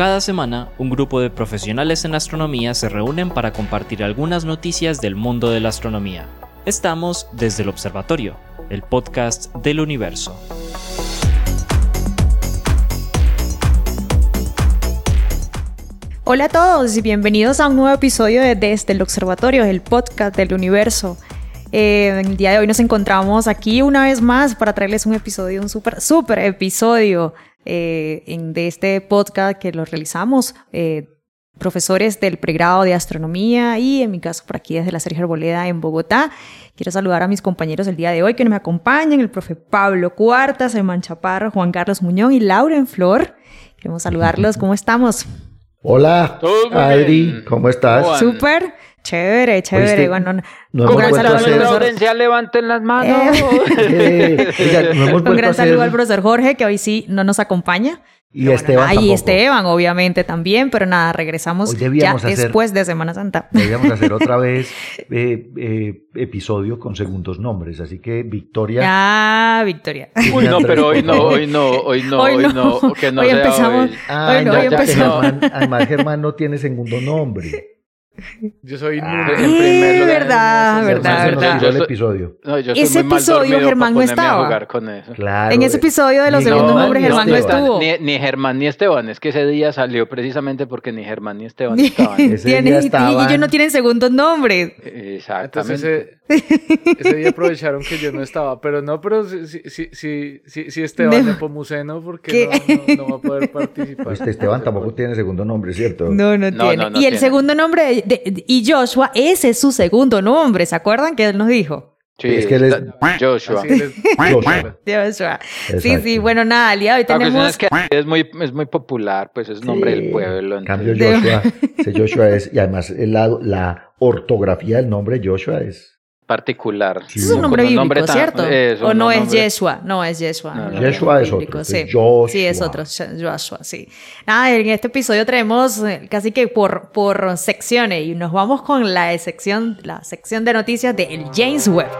Cada semana, un grupo de profesionales en astronomía se reúnen para compartir algunas noticias del mundo de la astronomía. Estamos desde el Observatorio, el podcast del universo. Hola a todos y bienvenidos a un nuevo episodio de Desde el Observatorio, el podcast del universo. Eh, el día de hoy nos encontramos aquí una vez más para traerles un episodio, un súper, súper episodio eh, en, de este podcast que lo realizamos. Eh, profesores del pregrado de astronomía y en mi caso por aquí desde la Sergio Arboleda en Bogotá. Quiero saludar a mis compañeros el día de hoy que nos acompañan, el profe Pablo Cuartas, Eman Chaparro, Juan Carlos Muñoz y Lauren Flor. Queremos saludarlos. ¿Cómo estamos? Hola, Adri, ¿cómo estás? Súper, chévere, chévere. bueno, no, no un gran saludo al profesor. levanten las manos. Eh, un gran saludo al profesor Jorge, que hoy sí no nos acompaña. Y Esteban. y Esteban, obviamente, también, pero nada, regresamos ya después de Semana Santa. Debíamos hacer otra vez eh, eh, episodio con segundos nombres, así que Victoria. Ah, Victoria. Uy, no, pero hoy no, hoy no, hoy no, hoy no. Hoy, empezamos. hoy no, hoy empezamos. además, Germán no tiene segundo nombre. Yo soy ah, en primer lugar. verdad, verdad, verdad. el episodio. ese episodio Germán no estaba. Claro, en ese episodio de los segundos nombres Germán no estuvo. Ni, ni, Germán ni Esteban. Es que ese día salió precisamente porque ni Germán ni Esteban estaban. ese día estaban... Y ellos no tienen segundos nombres. Exactamente. Ese, día aprovecharon que yo no estaba. Pero no, pero si, si, si, si, Esteban de Pomuceno, porque no, no, va a poder participar. Este Esteban tampoco tiene segundo nombre, ¿cierto? No, no, tiene. y el segundo nombre y Joshua, ese es su segundo nombre, ¿se acuerdan que él nos dijo? Sí, es que él es Joshua. Joshua. Sí, sí, bueno, nada, al día hoy tenemos... Es, que es, muy, es muy popular, pues es nombre del pueblo. En cambio, Joshua, Joshua es, y además la, la ortografía del nombre Joshua es particular. es un nombre bíblico, ¿cierto? ¿O no es Yeshua? No es Yeshua. Yeshua es otro. Sí. sí, es otro. Joshua, sí. Nada, en este episodio traemos eh, casi que por, por secciones y nos vamos con la sección, la sección de noticias de el James Webb.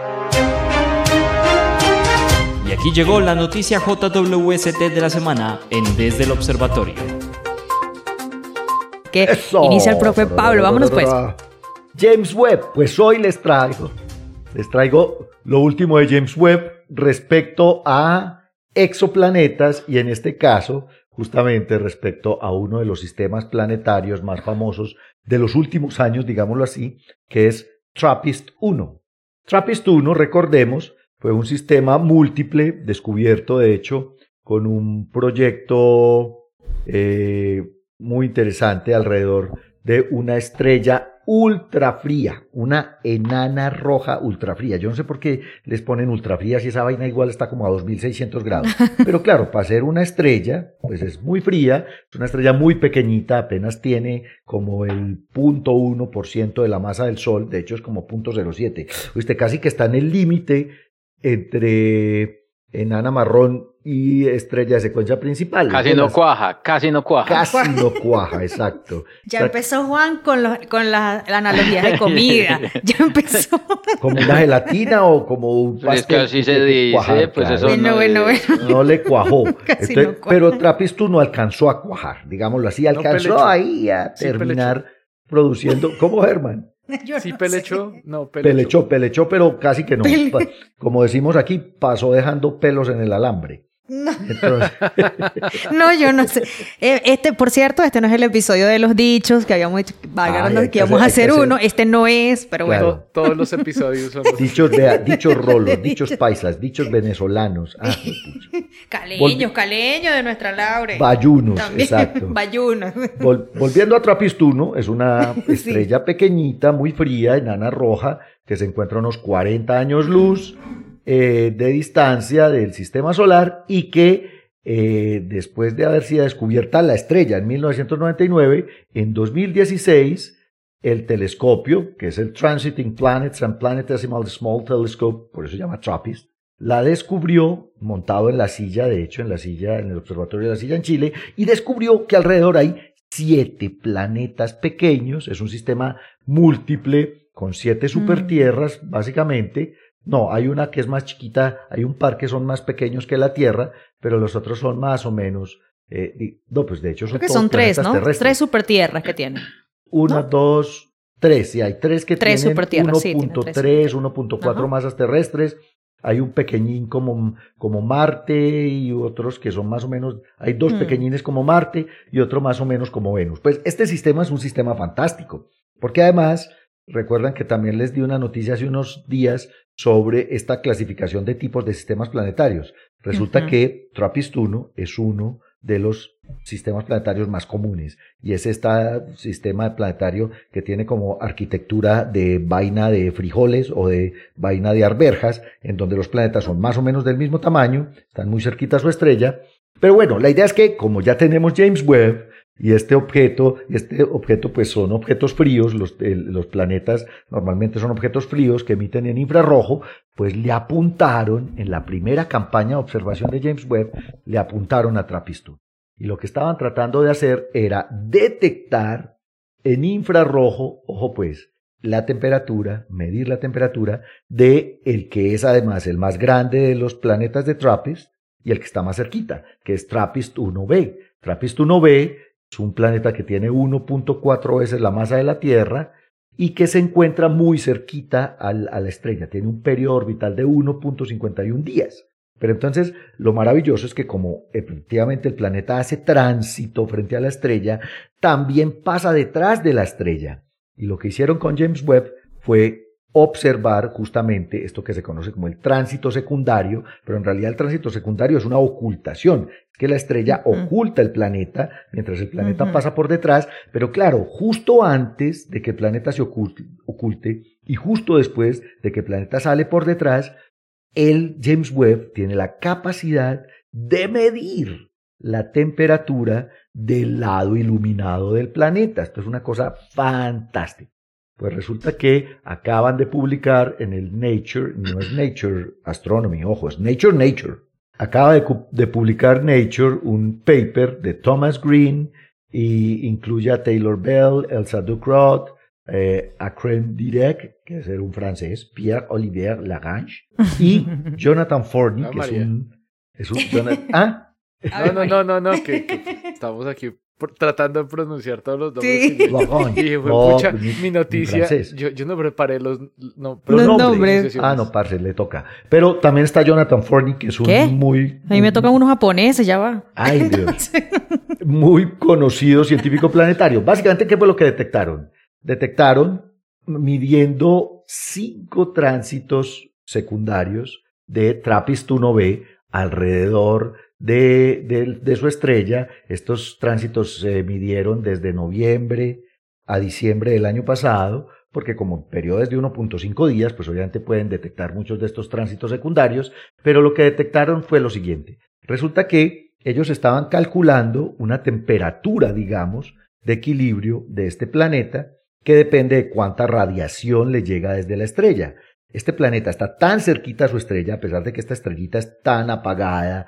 Y aquí llegó la noticia JWST de la semana en Desde el Observatorio. Que inicia el profe Pablo. Vámonos pues. James Webb, pues hoy les traigo les traigo lo último de James Webb respecto a exoplanetas y en este caso justamente respecto a uno de los sistemas planetarios más famosos de los últimos años, digámoslo así, que es TRAPPIST-1. TRAPPIST-1, recordemos, fue un sistema múltiple, descubierto de hecho con un proyecto eh, muy interesante alrededor de una estrella ultra fría, una enana roja ultra fría. Yo no sé por qué les ponen ultra fría si esa vaina igual está como a 2600 grados. Pero claro, para ser una estrella, pues es muy fría, es una estrella muy pequeñita, apenas tiene como el 0.1% de la masa del Sol, de hecho es como 0.07. Usted casi que está en el límite entre enana marrón y estrella de secuencia principal. Casi no cuaja, casi no cuaja. Casi no cuaja, exacto. Ya empezó Juan con, con la, analogía de comida. Ya empezó. ¿Como una gelatina o como un pastel? Es que así se dice, pues eso bueno, no, bueno, bueno. no le cuajó. Pero Trapistu no alcanzó a cuajar, digámoslo así, alcanzó ahí a terminar produciendo. ¿Cómo, Germán? sí, pelechó. No, pelechó. pelechó. pero casi que no. Como decimos aquí, pasó dejando pelos en el alambre. No. no, yo no sé. Eh, este, por cierto, este no es el episodio de los dichos que habíamos dicho, que íbamos a hacer uno. Este no es, pero bueno. Todos los episodios son dichos, de, dichos rolos, dichos paisas, dichos venezolanos. Ah, caleños, caleños de nuestra Laure. Bayunos, exacto. Bayunos. volviendo a Trapistuno, es una estrella pequeñita, muy fría, enana roja, que se encuentra a unos 40 años luz eh, de distancia del sistema solar y que eh, después de haber sido descubierta la estrella en 1999, en 2016 el telescopio, que es el Transiting Planets and Planetesimal Small Telescope, por eso se llama TRAPPIST, la descubrió montado en la silla, de hecho en la silla, en el observatorio de la silla en Chile, y descubrió que alrededor hay siete planetas pequeños, es un sistema múltiple con siete mm. supertierras, básicamente, no, hay una que es más chiquita, hay un par que son más pequeños que la Tierra, pero los otros son más o menos Eh, no, pues de hecho son, son tres, ¿no? Terrestres. Tres supertierras que tienen. Una, dos, tres. Y hay tres que tres tienen 1.3, 1.4 masas terrestres. Hay un pequeñín como, como Marte y otros que son más o menos, hay dos hmm. pequeñines como Marte y otro más o menos como Venus. Pues este sistema es un sistema fantástico, porque además, recuerdan que también les di una noticia hace unos días sobre esta clasificación de tipos de sistemas planetarios. Resulta que TRAPPIST-1 es uno de los sistemas planetarios más comunes y es este sistema planetario que tiene como arquitectura de vaina de frijoles o de vaina de arberjas en donde los planetas son más o menos del mismo tamaño, están muy cerquita a su estrella, pero bueno, la idea es que como ya tenemos James Webb y este objeto, este objeto pues son objetos fríos, los, los planetas normalmente son objetos fríos que emiten en infrarrojo, pues le apuntaron en la primera campaña de observación de James Webb, le apuntaron a Trappist y lo que estaban tratando de hacer era detectar en infrarrojo, ojo pues, la temperatura, medir la temperatura de el que es además el más grande de los planetas de TRAPPIST y el que está más cerquita, que es TRAPPIST 1b. TRAPPIST 1b es un planeta que tiene 1.4 veces la masa de la Tierra y que se encuentra muy cerquita a la estrella. Tiene un periodo orbital de 1.51 días. Pero entonces lo maravilloso es que como efectivamente el planeta hace tránsito frente a la estrella, también pasa detrás de la estrella. Y lo que hicieron con James Webb fue observar justamente esto que se conoce como el tránsito secundario, pero en realidad el tránsito secundario es una ocultación, que la estrella oculta el planeta mientras el planeta pasa por detrás, pero claro, justo antes de que el planeta se oculte, oculte y justo después de que el planeta sale por detrás, el James Webb tiene la capacidad de medir la temperatura del lado iluminado del planeta. Esto es una cosa fantástica. Pues resulta que acaban de publicar en el Nature, no es Nature Astronomy, ojo, es Nature Nature. Acaba de, publicar Nature un paper de Thomas Green y incluye a Taylor Bell, Elsa Ducrot, eh, Crème Direct, que es un francés, Pierre-Olivier Lagrange, y Jonathan Forney, que es un... Es un ¿Ah? No, no, no, no, no, que, estamos aquí tratando de pronunciar todos los nombres. Sí. Y fue mi noticia. Yo, yo, no preparé los, no, los nombres. Ah, no, parce, le toca. Pero también está Jonathan Forney, que es un muy. A mí me tocan unos japoneses, ya va. Ay, Dios. muy conocido científico planetario. Básicamente, ¿qué fue lo que detectaron? detectaron midiendo cinco tránsitos secundarios de TRAPPIST-1b alrededor de, de, su estrella. Estos tránsitos se midieron desde noviembre a diciembre del año pasado, porque como periodos de 1.5 días, pues obviamente pueden detectar muchos de estos tránsitos secundarios, pero lo que detectaron fue lo siguiente. Resulta que ellos estaban calculando una temperatura, digamos, de equilibrio de este planeta que depende de cuánta radiación le llega desde la estrella. Este planeta está tan cerquita a su estrella, a pesar de que esta estrellita es tan apagada,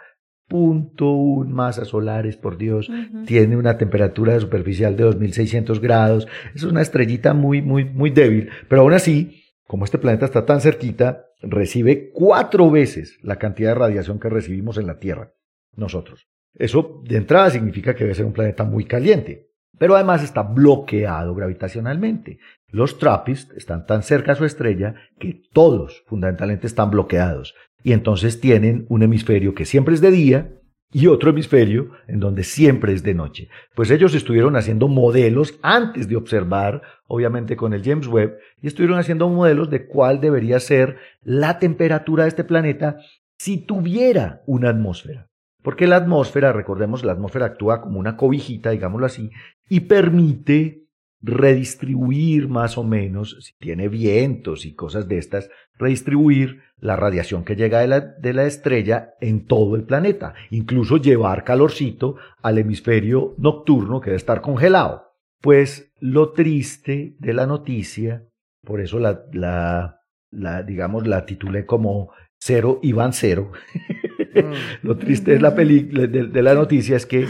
punto un masas solares, por Dios, tiene una temperatura superficial de 2600 grados, es una estrellita muy, muy, muy débil, pero aún así, como este planeta está tan cerquita, recibe cuatro veces la cantidad de radiación que recibimos en la Tierra, nosotros. Eso de entrada significa que debe ser un planeta muy caliente. Pero además está bloqueado gravitacionalmente. Los TRAPPIST están tan cerca a su estrella que todos fundamentalmente están bloqueados y entonces tienen un hemisferio que siempre es de día y otro hemisferio en donde siempre es de noche. Pues ellos estuvieron haciendo modelos antes de observar, obviamente con el James Webb, y estuvieron haciendo modelos de cuál debería ser la temperatura de este planeta si tuviera una atmósfera. Porque la atmósfera, recordemos, la atmósfera actúa como una cobijita, digámoslo así, y permite redistribuir más o menos, si tiene vientos y cosas de estas, redistribuir la radiación que llega de la, de la, estrella en todo el planeta, incluso llevar calorcito al hemisferio nocturno que debe estar congelado. Pues lo triste de la noticia, por eso la, la, la digamos, la titulé como Cero y van cero, Mm. Lo triste es la de, la noticia es que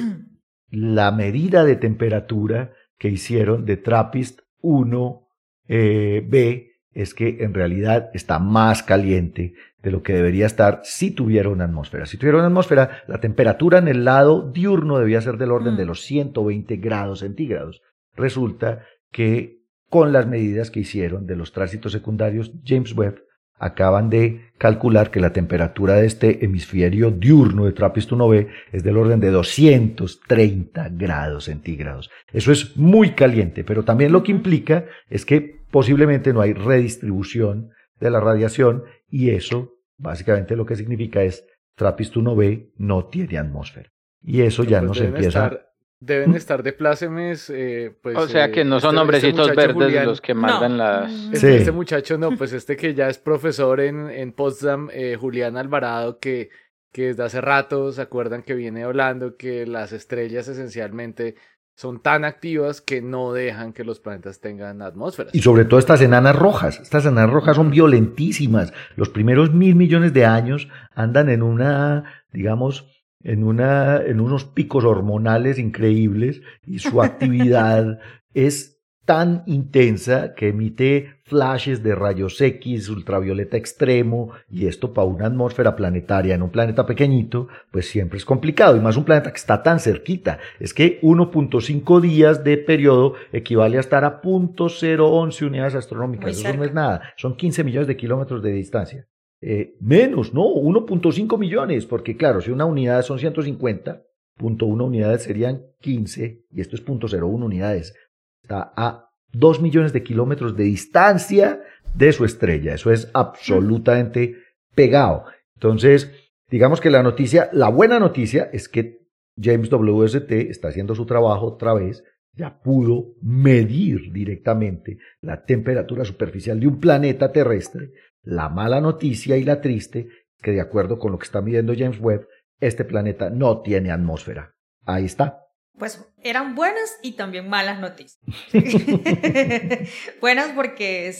la medida de temperatura que hicieron de TRAPPIST 1B eh, es que en realidad está más caliente de lo que debería estar si tuviera una atmósfera. Si tuviera una atmósfera, la temperatura en el lado diurno debía ser del orden de mm. los 120 grados centígrados. Resulta que con las medidas que hicieron de los tránsitos secundarios, James Webb acaban de calcular que la temperatura de este hemisferio diurno de TRAPPIST-1b es del orden de 230 grados centígrados. Eso es muy caliente, pero también lo que implica es que posiblemente no hay redistribución de la radiación y eso básicamente lo que significa es TRAPPIST-1b no tiene atmósfera. Y eso ya nos empieza deben mm. estar de plácemes. Eh, pues, o sea que no son este, hombrecitos este verdes los que mandan las. Este, este, muchacho no, pues este que ya es profesor en, en Potsdam, eh, Julián Alvarado, que, que desde hace rato se acuerdan que viene hablando que las estrellas esencialmente son tan activas que no dejan que los planetas tengan atmósferas. Y sobre todo estas enanas rojas. Estas enanas rojas son violentísimas. Los primeros mil millones de años andan en una, digamos, en, una, en unos picos hormonales increíbles y su actividad es tan intensa que emite flashes de rayos X, ultravioleta extremo, y esto para una atmósfera planetaria en un planeta pequeñito, pues siempre es complicado, y más un planeta que está tan cerquita. Es que 1.5 días de periodo equivale a estar a .011 unidades astronómicas, eso no es nada, son 15 millones de kilómetros de distancia. Eh, menos, no, 1.5 millones, porque claro, si una unidad son 150, punto una unidades serían 15, y esto es punto 0.01 unidades. Está a 2 millones de kilómetros de distancia de su estrella. Eso es absolutamente pegado. Entonces, digamos que la noticia, la buena noticia es que James WST está haciendo su trabajo otra vez, ya pudo medir directamente la temperatura superficial de un planeta terrestre la mala noticia y la triste que de acuerdo con lo que está midiendo James Webb, este planeta no tiene atmósfera. Ahí está. Pues eran buenas y también malas noticias. buenas porque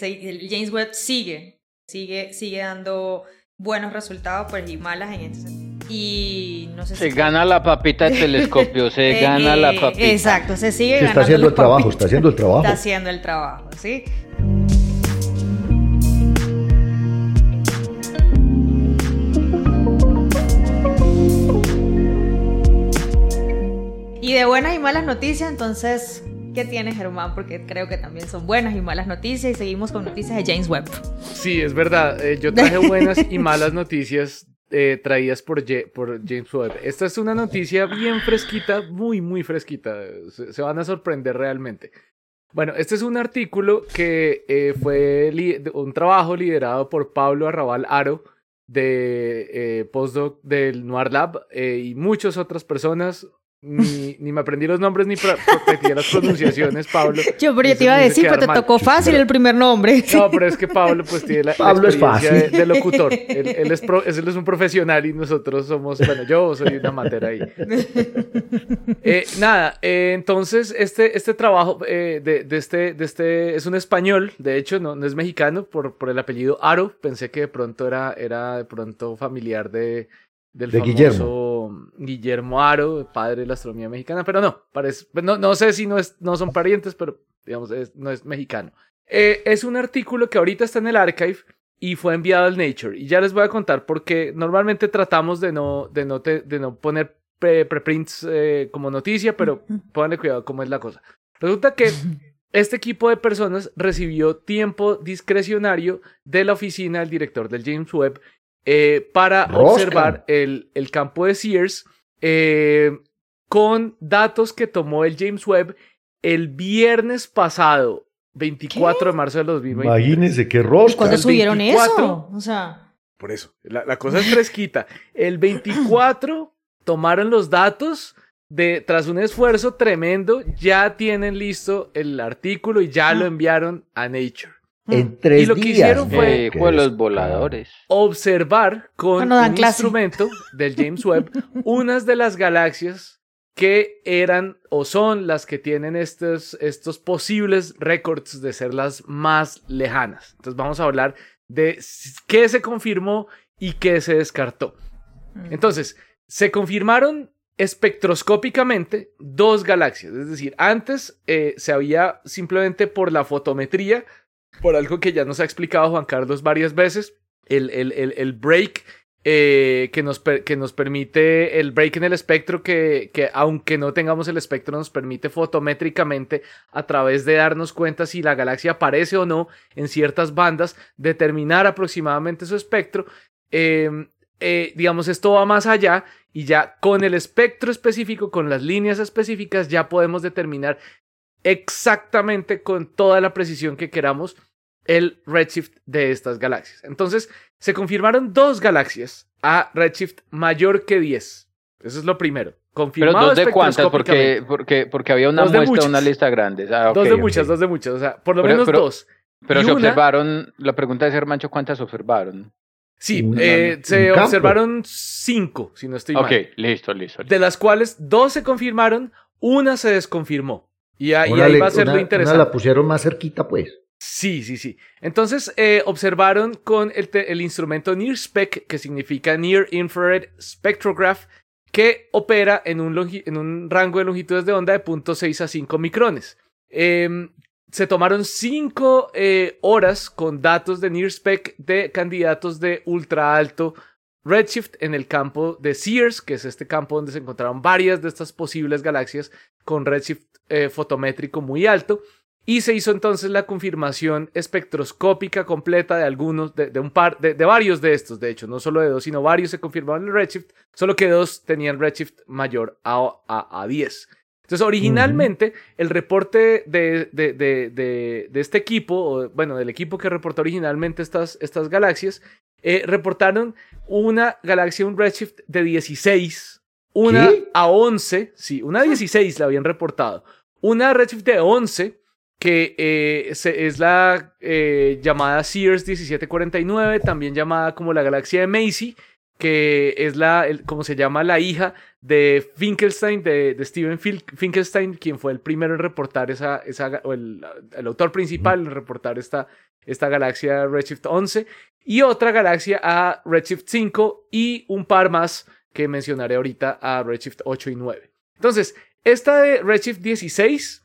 James Webb sigue, sigue, sigue dando buenos resultados, pues y malas en este sentido. Y no sé se gana la papita de telescopio, se gana la papita. Exacto, se sigue ganando. Está haciendo el trabajo, está haciendo el trabajo. Está haciendo el trabajo, ¿sí? Y de buenas y malas noticias, entonces, ¿qué tienes, Germán? Porque creo que también son buenas y malas noticias y seguimos con noticias de James Webb. Sí, es verdad. Eh, yo traje buenas y malas noticias eh, traídas por, por, James Webb. Esta es una noticia bien fresquita, muy, muy fresquita. Se, van a sorprender realmente. Bueno, este es un artículo que eh, fue un trabajo liderado por Pablo Arrabal Aro de postdoc del Noir Lab y muchas otras personas ni, ni, me aprendí los nombres ni practiqué las pronunciaciones, Pablo. Yo, pero yo te iba a decir, pero te tocó fácil el primer nombre. No, pero es que Pablo pues tiene la, Pablo experiencia es De, locutor. Él, él, es él, es un profesional y nosotros somos, bueno, yo soy una amateur ahí. Eh, nada, eh, entonces este, este trabajo eh, de, de, este, de este es un español, de hecho no, no es mexicano por, por el apellido Aro, pensé que de pronto era, era de pronto familiar de, del de Guillermo. Guillermo Aro, padre de la astronomía mexicana, pero no, parece, no, no sé si no, es, no son parientes, pero digamos, no es mexicano. Eh, es un artículo que ahorita está en el archive y fue enviado al Nature. Y ya les voy a contar porque normalmente tratamos de no, de no, de no poner preprints eh, como noticia, pero pónganle cuidado cómo es la cosa. Resulta que este equipo de personas recibió tiempo discrecionario de la oficina del director del James Webb eh, para observar el, el, campo de Sears eh, con datos que tomó el James Webb el viernes pasado, 24 de marzo de 2020. Imagínense qué rosca. ¿Cuándo subieron eso? O sea. Por eso, la, la cosa es fresquita. El 24 tomaron los datos de, tras un esfuerzo tremendo, ya tienen listo el artículo y ya lo ah. enviaron a Nature. En tres y lo que hicieron fue los voladores. observar con un instrumento del James Webb unas de las galaxias que eran o son las que tienen estos, estos posibles récords de ser las más lejanas. Entonces vamos a hablar de qué se confirmó y qué se descartó. Mm. Entonces, se confirmaron espectroscópicamente dos galaxias. Es decir, antes eh, se había simplemente por la fotometría por algo que ya nos ha explicado Juan Carlos varias veces, el, el, el, el break eh, que, nos que nos permite, el break en el espectro que, que aunque no tengamos el espectro nos permite fotométricamente a través de darnos cuenta si la galaxia aparece o no en ciertas bandas, determinar aproximadamente su espectro. Em, eh, digamos, esto va más allá y ya con el espectro específico, con las líneas específicas, ya podemos determinar exactamente con toda la precisión que queramos el redshift de estas galaxias. Entonces, se confirmaron dos galaxias a redshift mayor que 10. Eso es lo primero. Confirmado Pero dos de cuántas, porque, porque, porque había una muestra, una lista grande. Ah, dos de muchas, dos de muchas. O sea, por lo menos dos. Pero se observaron, la pregunta es, Hermancho, ¿cuántas observaron? Sí, eh, se observaron cinco, si no estoy mal. Ok, listo, listo, De las cuales dos se confirmaron, una se desconfirmó. Y, ahí va a ser lo interesante. Una la pusieron más cerquita, pues. Sí, sí, sí. Entonces eh, observaron con el, el, instrumento NIRSPEC, que significa Near Infrared Spectrograph, que opera en un, en un rango de longitudes de onda de 0.6 a 5 micrones. Em, se tomaron 5 eh, horas con datos de NIRSPEC de candidatos de ultra alto redshift en el campo de Sears, que es este campo donde se encontraron varias de estas posibles galaxias con redshift eh, fotométrico muy alto. Y se hizo entonces la confirmación espectroscópica completa de algunos, de, un par, de, varios de estos, de hecho, no solo de dos, sino varios se confirmaron el redshift, solo que dos tenían redshift mayor a, a, 10. Entonces, originalmente, el reporte de, de, este equipo, bueno, del equipo que reportó originalmente estas, estas galaxias, eh, reportaron una galaxia, un redshift de 16, una a 11, sí, una a 16 la habían reportado, una redshift de 11 que eh, es la eh, llamada Sears 1749, también llamada como la galaxia de Macy, que es la, como se llama, la hija de Finkelstein, de, de Steven Finkelstein, quien fue el primero en reportar esa, esa o el, el, autor principal en reportar esta, esta galaxia Redshift 11, y otra galaxia a Redshift 5 y un par más que mencionaré ahorita a Redshift 8 y 9. Entonces, esta de Redshift 16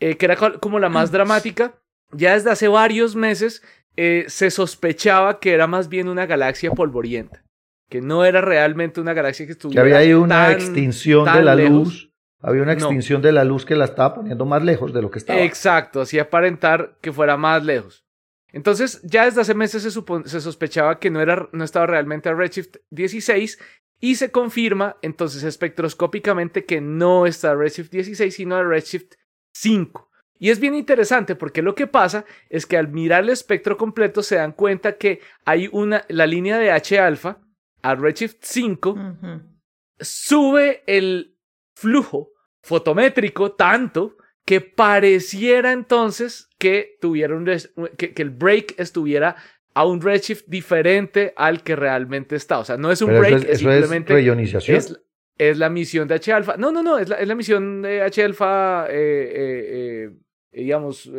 eh, que era como la más dramática, ya desde hace varios meses eh, se sospechaba que era más bien una galaxia polvorienta, que no era realmente una galaxia que estuviera. Que había ahí una extinción de la luz. Había una extinción de la luz que la estaba poniendo más lejos de lo que estaba. Exacto, hacía aparentar que fuera más lejos. Entonces, ya desde hace meses se, se sospechaba que no, era, no estaba realmente a Redshift 16 y se confirma entonces espectroscópicamente que no está a Redshift 16, sino a Redshift 5. Y es bien interesante porque lo que pasa es que al mirar el espectro completo se dan cuenta que hay una, la línea de H alfa a Redshift 5 sube el flujo fotométrico tanto que pareciera entonces que tuvieron que, el break estuviera a un redshift diferente al que realmente está. O sea, no es un break, es, simplemente es la misión de H-alfa. No, no, no, es la, es la misión de H-alfa, eh, eh, eh, digamos...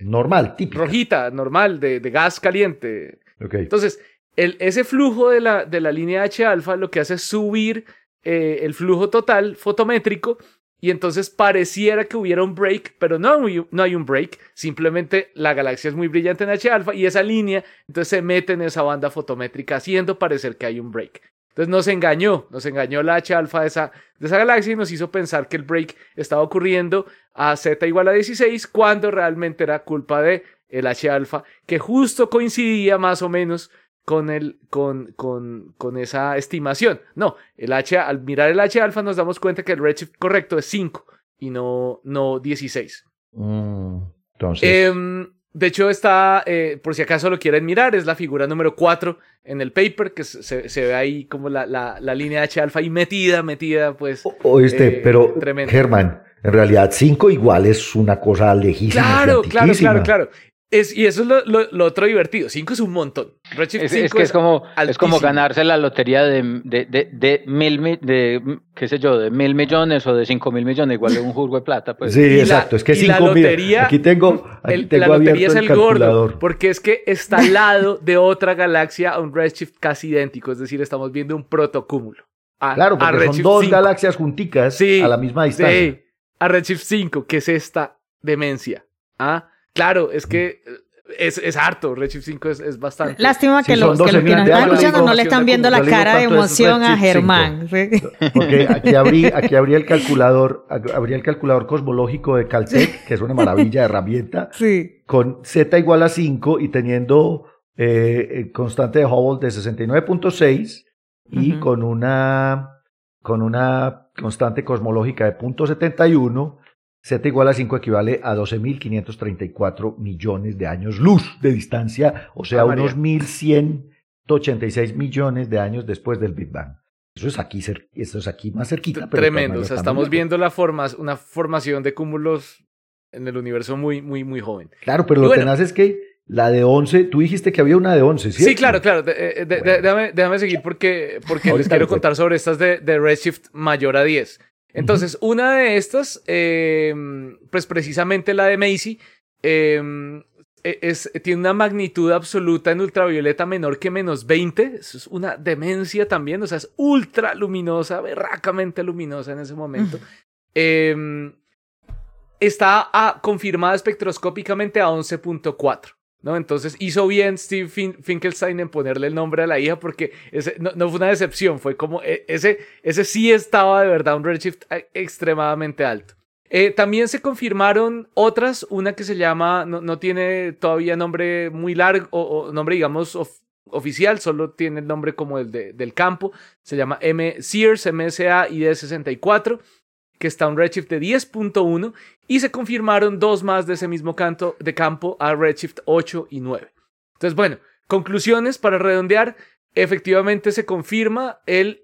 normal, típica. Rojita, normal, de, de gas caliente. Entonces, el, ese flujo de la, de la línea H-alfa lo que hace es subir el flujo total fotométrico y entonces pareciera que hubiera un break, pero no, no hay un break, simplemente la galaxia es muy brillante en H-alfa y esa línea entonces se mete en esa banda fotométrica haciendo parecer que hay un break. Entonces nos engañó, nos engañó la H alfa de esa, de esa galaxia y nos hizo pensar que el break estaba ocurriendo a Z igual a 16 cuando realmente era culpa de el H alfa que justo coincidía más o menos con, el, con, con, con esa estimación. No, el H, al mirar el H alfa nos damos cuenta que el redshift correcto es 5 y no, no 16. Mm, entonces... Em, de hecho, está, eh, por si acaso lo quieren mirar, es la figura número 4 en el paper, que se, se ve ahí como la, la, la, línea H alfa y metida, metida, pues. Oíste, eh, pero Germán, en realidad 5 igual es una cosa lejísima. Claro, claro, claro, claro. Es, y eso es lo, lo, otro divertido. 5 es un montón. es, es, que es, como, es como ganarse la lotería de, de, de, de, mil, de, qué sé yo, de mil millones o de cinco mil millones, igual de un jurgo de plata. Pues. Sí, exacto. es que cinco mil. Aquí tengo, aquí tengo la lotería es el, gordo, porque es que está al lado de otra galaxia a un redshift casi idéntico. Es decir, estamos viendo un protocúmulo. claro, porque son dos galaxias junticas a la misma distancia. Sí, a redshift 5, que es esta demencia. ¿Ah? Claro, es que es, es harto, Redshift 5 es, es bastante. Lástima que Sí, los que, los que 12.000 nos de están escuchando no le están viendo la cara de emoción a Germán. Porque aquí abrí, aquí abrí el calculador, abrí el calculador cosmológico de Caltech, que es una maravilla de herramienta, Sí. con z igual a 5 y teniendo eh, eh, constante de Hubble de 69.6 y Ujú. con una con una constante cosmológica de 0.71, z igual a 5 equivale a 12.534 millones de años luz de distancia, o sea, Ah, unos 1.186 millones de años después del Big Bang. Eso es aquí, eso es aquí más cerquita. pero Tremendo, o sea, estamos viendo la forma, una formación de cúmulos en el universo muy, muy, muy joven. Claro, pero Y lo bueno. tenaz es que la de 11, tú dijiste que había una de 11, ¿cierto? Sí, claro, claro. de- de- de- Bueno. déjame, déjame seguir porque, porque les quiero contar sobre estas de, de Redshift mayor a 10. Entonces, una de estas, eh, pues precisamente la de Macy, eh, es, tiene una magnitud absoluta en ultravioleta menor que menos 20. Eso es una demencia también, o sea, es ultra luminosa, berracamente luminosa en ese momento. Eh, está a- confirmada espectroscópicamente a 11.4. ¿no? Entonces hizo bien Steve Fin- Finkelstein en ponerle el nombre a la hija porque ese, no, no fue una decepción, fue como e- ese, ese sí estaba de verdad un redshift eh, extremadamente alto. Eh, también se confirmaron otras, una que se llama, no, no tiene todavía nombre muy largo, o, nombre digamos of- oficial, solo tiene el nombre como el de- del campo, se llama M Sears MSA ID64 que está un redshift de 10.1 y se confirmaron dos más de ese mismo canto de campo a redshift 8 y 9. Entonces, bueno, conclusiones para redondear, efectivamente se confirma el,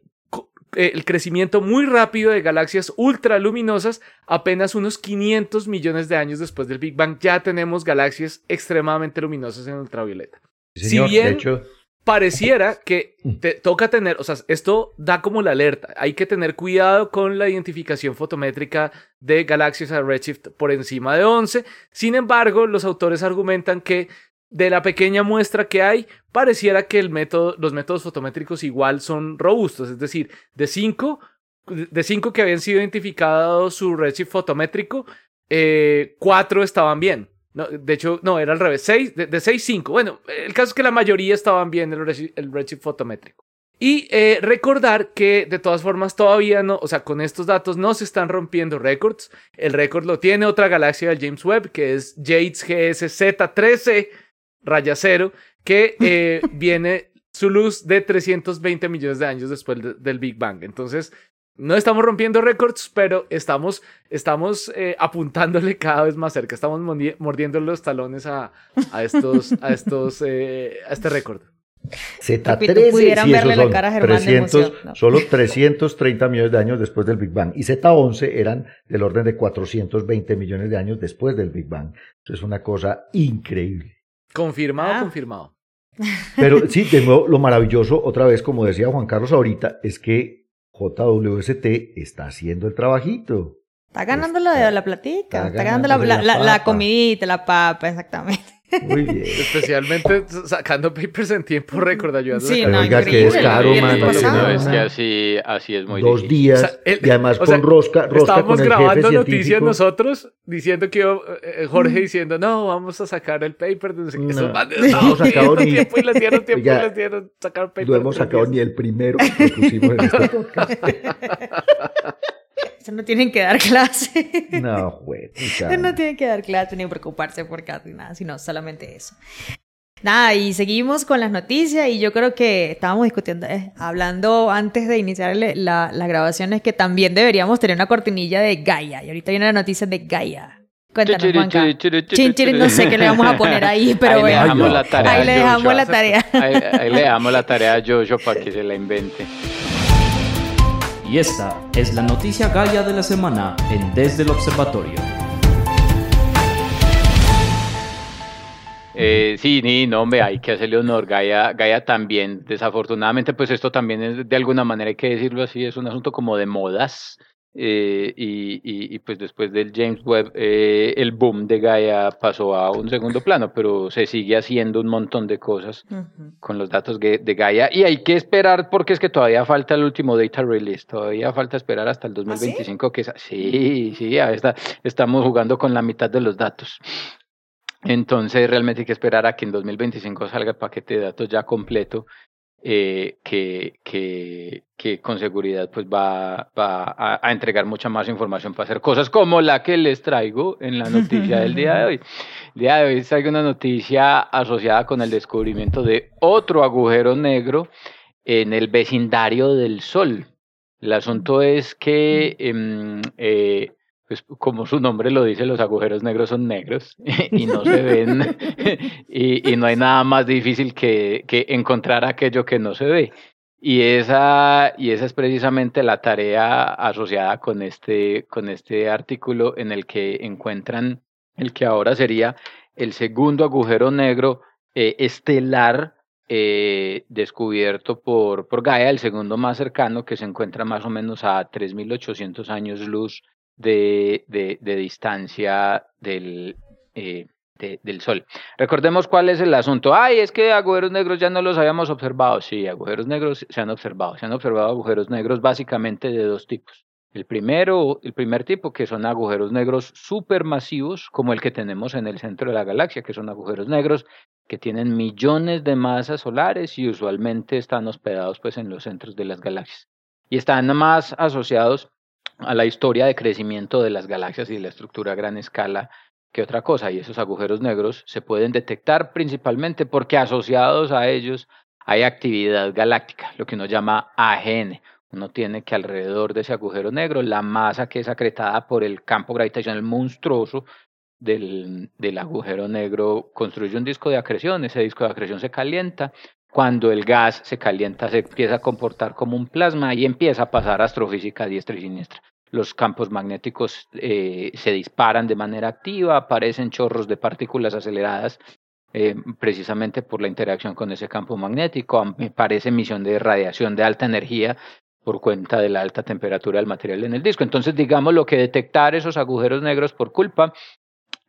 eh, el crecimiento muy rápido de galaxias ultraluminosas apenas unos 500 millones de años después del Big Bang. Ya tenemos galaxias extremadamente luminosas en ultravioleta. Sí, señor. si bien- De hecho, Pareciera que te toca tener, o sea, esto da como la alerta. Hay que tener cuidado con la identificación fotométrica de galaxias a redshift por encima de 11. Sin embargo, los autores argumentan que de la pequeña muestra que hay, pareciera que el método, los métodos fotométricos igual son robustos. Es decir, de 5 de cinco que habían sido identificados su redshift fotométrico, eh, cuatro estaban bien. No, de hecho, no, era al revés. Seis, de, de 6, 5. Bueno, el caso es que la mayoría estaban bien el redshift, el redshift fotométrico. Y eh, recordar que de todas formas todavía no, o sea, con estos datos no se están rompiendo récords. El récord lo tiene otra galaxia del James Webb, que es Yates GSZ13 raya cero, que eh, viene su luz de 320 millones de años después de- del Big Bang. Entonces, no estamos rompiendo récords, pero estamos, estamos eh, apuntándole cada vez más cerca. Estamos mordi- mordiendo los talones a, a estos, a estos, eh, a este récord. Z13, pudieran sí, verle esos la son cara a Germán de 300, emoción, ¿no? solo 330 millones de años después del Big Bang. Y Z11 eran del orden de 420 millones de años después del Big Bang. Eso es una cosa increíble. Confirmado, Ah. confirmado. Pero sí, de nuevo, lo maravilloso, otra vez, como decía Juan Carlos ahorita, es que JWST está haciendo el trabajito. Está ganando la de la platica. Está Está, ganando la, la, la la- la comidita, la papa, exactamente. Muy bien. Especialmente sacando papers en tiempo récord, ayudando. Sí, Pero no, oiga, que es caro, mano. No, es que así, así es muy Dos difícil. días O sea, el- y además sea, con rosca, rosca Estábamos con el grabando jefe noticias científico. nosotros diciendo que iba, eh, Jorge diciendo, no, vamos a sacar el paper. No sé qué. No, Esos manes no hemos sacado ni- tiempo y les dieron tiempo Oiga, y les dieron sacar paper. No hemos tres sacado días. ni el primero que pusimos en este podcast. Eso no tienen que dar clase. No, güey. no tienen que dar clase ni preocuparse por casi nada, sino solamente eso. Nada, y seguimos con las noticias y yo creo que estábamos discutiendo, eh, hablando antes de iniciar la, las grabaciones que también deberíamos tener una cortinilla de Gaia. Y ahorita viene la noticia de Gaia. Cuéntanos, Juanca. Chin, chin, no sé qué le vamos a poner ahí, pero ahí le bueno. dejamos Ay, la tarea. Ahí le dejamos la tarea. Ahí, ahí le dejamos la tarea a Jojo para que se la invente. Y esta es la noticia Gaia de la semana en Desde el Observatorio. Eh, sí, ni, no, hombre, hay que hacerle honor. Gaia, Gaia también, desafortunadamente, pues esto también es, de alguna manera hay que decirlo así, es un asunto como de modas. Eh, y, y, y, pues después del James Webb, eh, el boom de Gaia pasó a un segundo plano, pero se sigue haciendo un montón de cosas Ujú. con los datos de, de Gaia y hay que esperar porque es que todavía falta el último data release, todavía falta esperar hasta el 2025 que es, sí, sí, está, estamos jugando con la mitad de los datos. Entonces realmente hay que esperar a que en 2025 salga el paquete de datos ya completo eh, que, que, que, con seguridad pues va, va a, entregar mucha más información para hacer cosas como la que les traigo en la noticia del día de hoy. El día de hoy traigo una noticia asociada con el descubrimiento de otro agujero negro en el vecindario del Sol. El asunto es que eh, eh, pues como su nombre lo dice, los agujeros negros son negros y no se ven y, no hay nada más difícil que, que, encontrar aquello que no se ve. Y esa, y esa es precisamente la tarea asociada con este, con este artículo en el que encuentran el que ahora sería el segundo agujero negro eh, estelar eh, descubierto por, por Gaia, el segundo más cercano, que se encuentra más o menos a 3.800 años luz de, de, de distancia del, eh, de, del Sol. Recordemos cuál es el asunto. Ay, es que agujeros negros ya no los habíamos observado. Sí, agujeros negros se han observado. Se han observado agujeros negros básicamente de dos tipos. El primero, el primer tipo, que son agujeros negros supermasivos, como el que tenemos en el centro de la galaxia, que son agujeros negros que tienen millones de masas solares y usualmente están hospedados pues en los centros de las galaxias. Y están más asociados a la historia de crecimiento de las galaxias y de la estructura a gran escala que otra cosa. Y esos agujeros negros se pueden detectar principalmente porque asociados a ellos hay actividad galáctica, lo que uno llama AGN. Uno tiene que alrededor de ese agujero negro, la masa que es acretada por el campo gravitacional monstruoso del, del agujero negro construye un disco de acreción, ese disco de acreción se calienta cuando el gas se calienta, se empieza a comportar como un plasma y empieza a pasar astrofísica diestra y siniestra. Los campos magnéticos eh, se disparan de manera activa, aparecen chorros de partículas aceleradas eh, precisamente por la interacción con ese campo magnético, aparece emisión de radiación de alta energía por cuenta de la alta temperatura del material en el disco. Entonces, digamos lo que detectar esos agujeros negros por culpa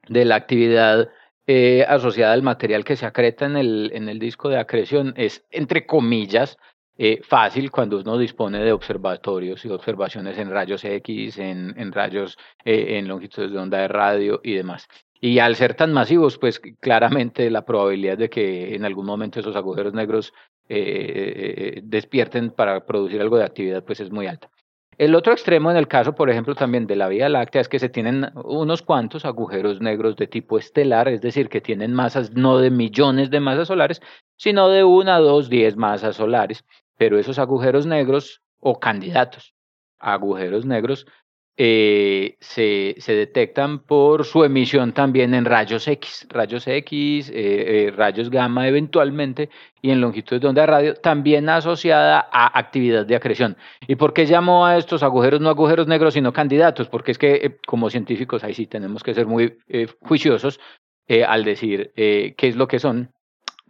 de la actividad eh, asociada al material que se acreta en el, en el disco de acreción es, entre comillas, eh, fácil cuando uno dispone de observatorios y observaciones en rayos X, en, en rayos, eh, en longitudes de onda de radio y demás. Y al ser tan masivos, pues claramente la probabilidad de que en algún momento esos agujeros negros eh, despierten para producir algo de actividad, pues es muy alta. El otro extremo en el caso, por ejemplo, también de la Vía Láctea es que se tienen unos cuantos agujeros negros de tipo estelar, es decir, que tienen masas no de millones de masas solares, sino de una, dos, diez masas solares. Pero esos agujeros negros o candidatos agujeros negros eh, se, se, detectan por su emisión también en rayos X, rayos X, eh, eh, rayos gamma eventualmente y en longitudes de onda de radio, también asociada a actividad de acreción. ¿Y por qué llamo a estos agujeros no agujeros negros, sino candidatos? Porque es que eh, como científicos ahí sí tenemos que ser muy eh, juiciosos eh, al decir qué es lo que son,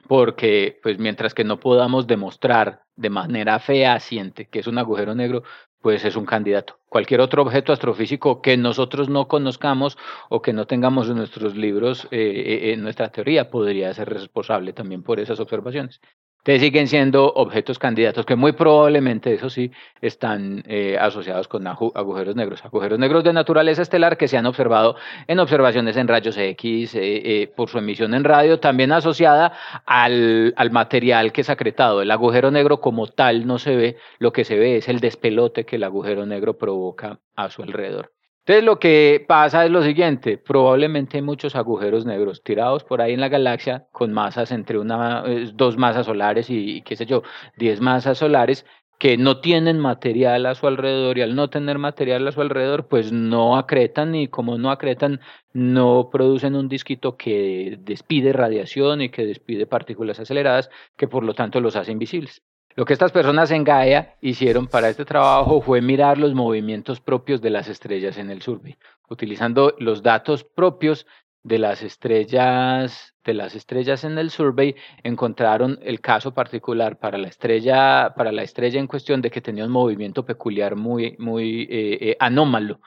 porque pues mientras que no podamos demostrar de manera fehaciente que es un agujero negro, pues es un candidato. Cualquier otro objeto astrofísico que nosotros no conozcamos o que no tengamos en nuestros libros, eh, eh en nuestra teoría, podría ser responsable también por esas observaciones. Entonces siguen siendo objetos candidatos que muy probablemente, eso sí, están eh, asociados con agujeros negros. Agujeros negros de naturaleza estelar que se han observado en observaciones en rayos X eh, eh, por su emisión en radio, también asociada al, al material que es acretado. El agujero negro como tal no se ve, lo que se ve es el despelote que el agujero negro provoca a su alrededor. Entonces lo que pasa es lo siguiente, probablemente hay muchos agujeros negros tirados por ahí en la galaxia con masas entre una, eh, dos masas solares y qué sé yo, diez masas solares que no tienen material a su alrededor y al no tener material a su alrededor pues no acretan y como no acretan no producen un disquito que despide radiación y que despide partículas aceleradas que por lo tanto los hace invisibles. Lo que estas personas en Gaia hicieron para este trabajo fue mirar los movimientos propios de las estrellas en el survey, utilizando los datos propios de las estrellas de las estrellas en el survey encontraron el caso particular para la estrella para la estrella en cuestión de que tenía un movimiento peculiar muy muy eh, eh, anómalo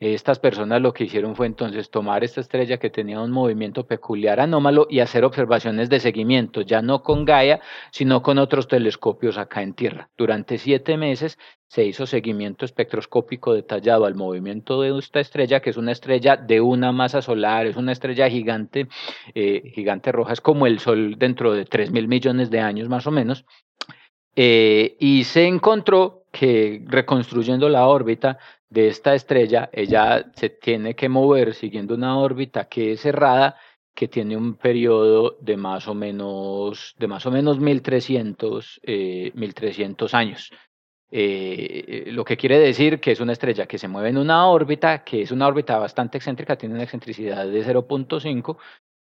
Estas personas lo que hicieron fue entonces tomar esta estrella que tenía un movimiento peculiar anómalo y hacer observaciones de seguimiento, ya no con Gaia, sino con otros telescopios acá en Tierra. Durante siete meses se hizo seguimiento espectroscópico detallado al movimiento de esta estrella, que es una estrella de una masa solar, es una estrella gigante, eh, gigante roja, es como el Sol dentro de 3 mil millones de años más o menos. Eh, y se encontró que reconstruyendo la órbita de esta estrella, ella se tiene que mover siguiendo una órbita que es cerrada, que tiene un periodo de más o menos, de más o menos 1300, eh, 1300 años. Eh, lo que quiere decir que es una estrella que se mueve en una órbita, que es una órbita bastante excéntrica, tiene una excentricidad de 0.5,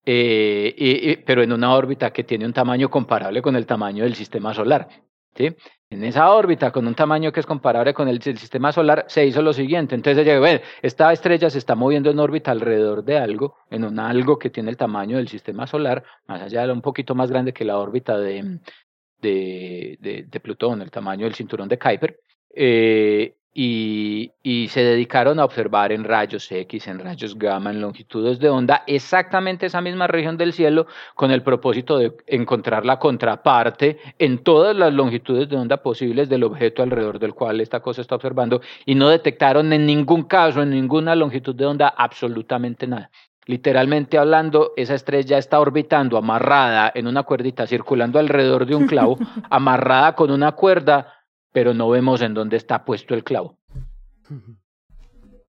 eh, pero en una órbita que tiene un tamaño comparable con el tamaño del sistema solar. ¿sí? En esa órbita, con un tamaño que es comparable con el, sistema solar, se hizo lo siguiente. Entonces, bueno, esta estrella se está moviendo en órbita alrededor de algo, en un algo que tiene el tamaño del sistema solar, más allá de un poquito más grande que la órbita de, de, de, de Plutón, el tamaño del cinturón de Kuiper. Eh, y, y, se dedicaron a observar en rayos X, en rayos gamma, en longitudes de onda, exactamente esa misma región del cielo con el propósito de encontrar la contraparte en todas las longitudes de onda posibles del objeto alrededor del cual esta cosa está observando y no detectaron en ningún caso, en ninguna longitud de onda, absolutamente nada. Literalmente hablando, esa estrella está orbitando amarrada en una cuerdita, circulando alrededor de un clavo, amarrada con una cuerda pero no vemos en dónde está puesto el clavo.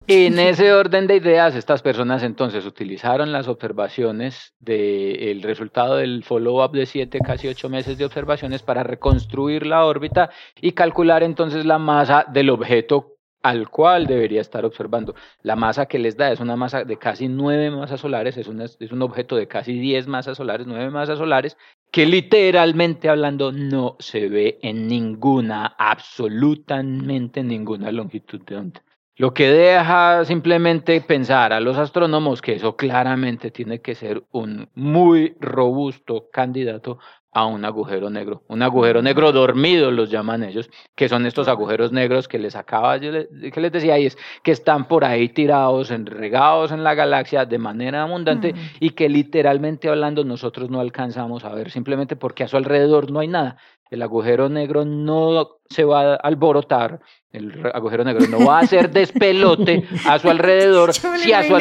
En ese orden de ideas, estas personas entonces utilizaron las observaciones del resultado del follow-up de siete, casi ocho meses de observaciones para reconstruir la órbita y calcular entonces la masa del objeto al cual debería estar observando. La masa que les da es una masa de casi nueve masas solares, es, es un objeto de casi diez masas solares, nueve masas solares, que literalmente hablando no se ve en ninguna, absolutamente ninguna longitud de onda. Lo que deja simplemente pensar a los astrónomos que eso claramente tiene que ser un muy robusto candidato a un agujero negro. Un agujero negro dormido los llaman ellos, que son estos agujeros negros que les acaba, que les decía ahí, es que están por ahí tirados, regados en la galaxia de manera abundante y que literalmente hablando nosotros no alcanzamos a ver, simplemente porque a su alrededor no hay nada. El agujero negro no se va a alborotar, el agujero negro no va a hacer despelote a su alrededor si a su,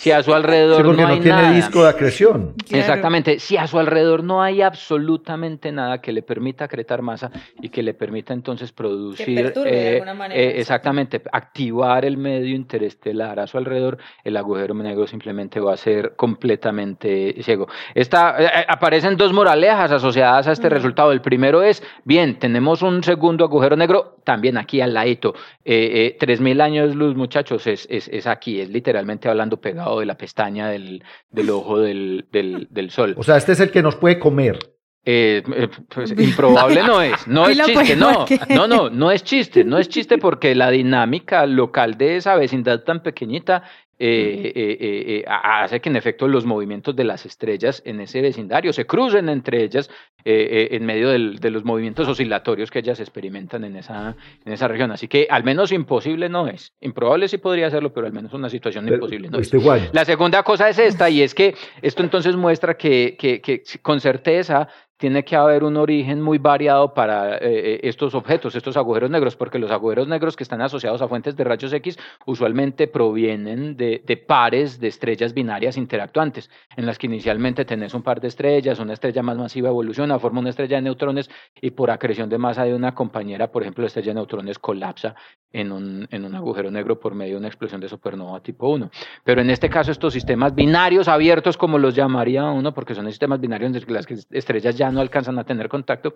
si a su, alrededor no, hay tiene disco de acreción. Exactamente, si a su alrededor no hay absolutamente nada que le permita acretar masa y que le permita entonces producir, eh, eh, exactamente, activar el medio interestelar a su alrededor, el agujero negro simplemente va a ser completamente ciego. Esta, eh, aparecen dos moralejas asociadas a este resultado. El primero es, bien, tenemos un segundo agujero negro, también aquí al ladito. Eh, eh, mil años luz, muchachos, es, es, es, aquí, es literalmente hablando pegado de la pestaña del, del ojo del, del, del, sol. O sea, este es el que nos puede comer. Eh, eh pues, improbable no es, no es chiste, no, no, no, no es chiste, no es chiste porque la dinámica local de esa vecindad tan pequeñita eh, eh, eh, hace que en efecto los movimientos de las estrellas en ese vecindario se crucen entre ellas en medio del, de los movimientos oscilatorios que ellas experimentan en esa, en esa región. Así que al menos imposible no es. Improbable sí podría serlo, pero al menos una situación imposible no es. La segunda cosa es esta, y es que esto entonces muestra que, que, que con certeza tiene que haber un origen muy variado para eh, eh, estos objetos, estos agujeros negros, porque los agujeros negros que están asociados a fuentes de rayos X usualmente provienen de, pares de estrellas binarias interactuantes, en las que inicialmente tenés un par de estrellas, una estrella más masiva evoluciona, forma una estrella de neutrones y por acreción de masa de una compañera, por ejemplo, la estrella de neutrones colapsa en un, en un agujero negro por medio de una explosión de supernova tipo 1. Pero en este caso estos sistemas binarios abiertos, como los llamaría uno, porque son sistemas binarios en los que las estrellas ya no alcanzan a tener contacto,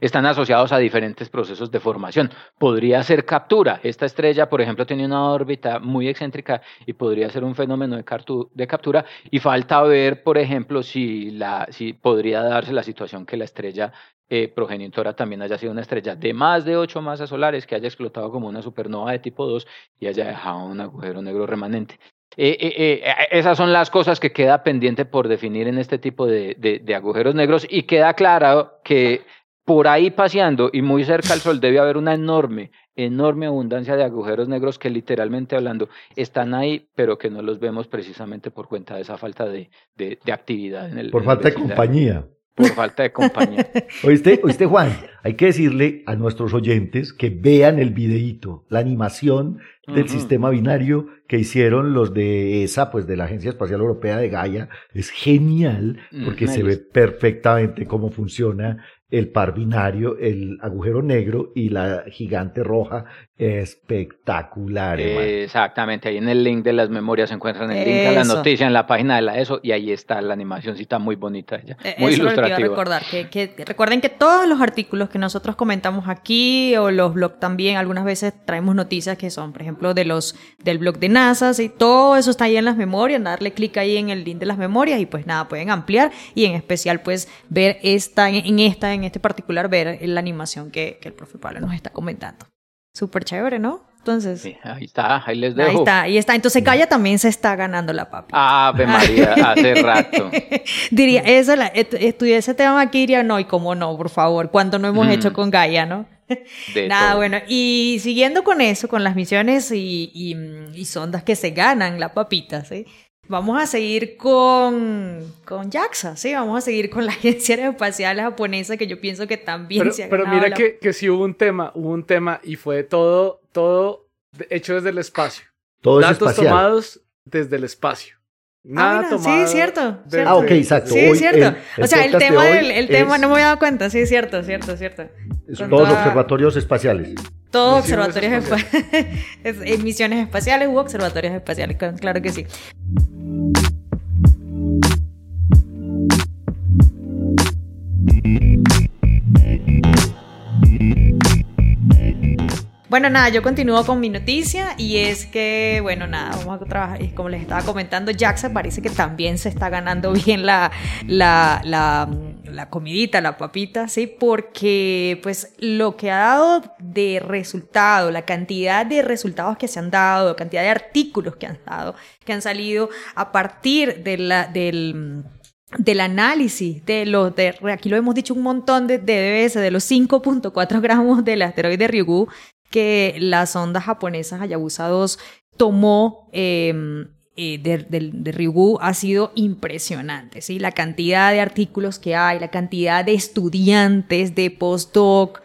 están asociados a diferentes procesos de formación. Podría ser captura. Esta estrella, por ejemplo, tiene una órbita muy excéntrica y podría ser un fenómeno de, captura. Y falta ver, por ejemplo, si, la, si podría darse la situación que la estrella eh, progenitora también haya sido una estrella de más de ocho masas solares que haya explotado como una supernova de tipo 2 y haya dejado un agujero negro remanente. Eh, eh, eh, esas son las cosas que queda pendiente por definir en este tipo de, de, agujeros negros y queda claro que por ahí paseando y muy cerca al Sol debe haber una enorme, enorme abundancia de agujeros negros que literalmente hablando están ahí, pero que no los vemos precisamente por cuenta de esa falta de, de, de actividad en el Por en el falta de compañía. Por falta de compañía. ¿Oíste, oíste, Juan? Hay que decirle a nuestros oyentes que vean el videíto, la animación del sistema binario que hicieron los de ESA, pues de la Agencia Espacial Europea de Gaia. Es genial porque Mm, se ahí ve perfectamente cómo funciona el par binario, el agujero negro y la gigante roja. Espectacular. Exactamente, ahí en el link de las memorias se encuentran el link a la noticia en la página de la ESO y ahí está la animacióncita muy bonita ella, Eh, muy Eso es lo que iba a ilustrativa. recordar. Que, que recuerden que todos los artículos que nosotros comentamos aquí o los blogs también, algunas veces traemos noticias que son, por ejemplo, de los del blog de NASA, y todo eso está ahí en las memorias, darle clic ahí en el link de las memorias y pues nada, pueden ampliar y en especial pues ver esta, en esta, en este particular, ver la animación que, que el profe Pablo nos está comentando. Súper chévere, ¿no? Entonces, Sí, ahí está, ahí les dejo. ahí está, ahí está. Entonces Gaia también se está ganando la papi. Ave María, hace rato. diría, esa la, est- estudié ese tema aquí diría, no, y cómo no, por favor, cuánto no hemos Mm. hecho con Gaia, ¿no? De Nada, todo. bueno, y siguiendo con eso, con las misiones y, y, y sondas que se ganan la papita, ¿sí? Vamos a seguir con, con JAXA, ¿sí? Vamos a seguir con la Agencia Espacial Japonesa, que yo pienso que también Pero, se ha pero mira la- que, que sí hubo un tema, hubo un tema y fue todo, todo hecho desde el espacio. Todo es Datos espacial. tomados desde el espacio. Ah, tomado. sí, cierto, cierto. Ah, ok, exacto. Sí, Hoy cierto. el- el o sea, el de tema, del, el tema es- no me había dado cuenta, sí, cierto, cierto, cierto. Con todos toda- observatorios espaciales. Todos Misiones observatorios espaciales. en misiones espaciales u observatorios espaciales, cl- claro que sí. Bueno, nada, yo continúo con mi noticia y es que, bueno, nada, vamos a trabajar, y como les estaba comentando, JAXA parece que también se está ganando bien la, la, la, comidita, la papita, ¿sí? Porque, pues, lo que ha dado de resultado, la cantidad de resultados que se han dado, cantidad de artículos que han dado, que han salido a partir del del análisis de los, de, aquí lo hemos dicho un montón de, de veces, de los 5.4 gramos del asteroide Ryugu que la sonda japonesa Hayabusa 2 tomó eh, eh, de, de, de, Ryugu ha sido impresionante, ¿sí? La cantidad de artículos que hay, la cantidad de estudiantes, de postdoc,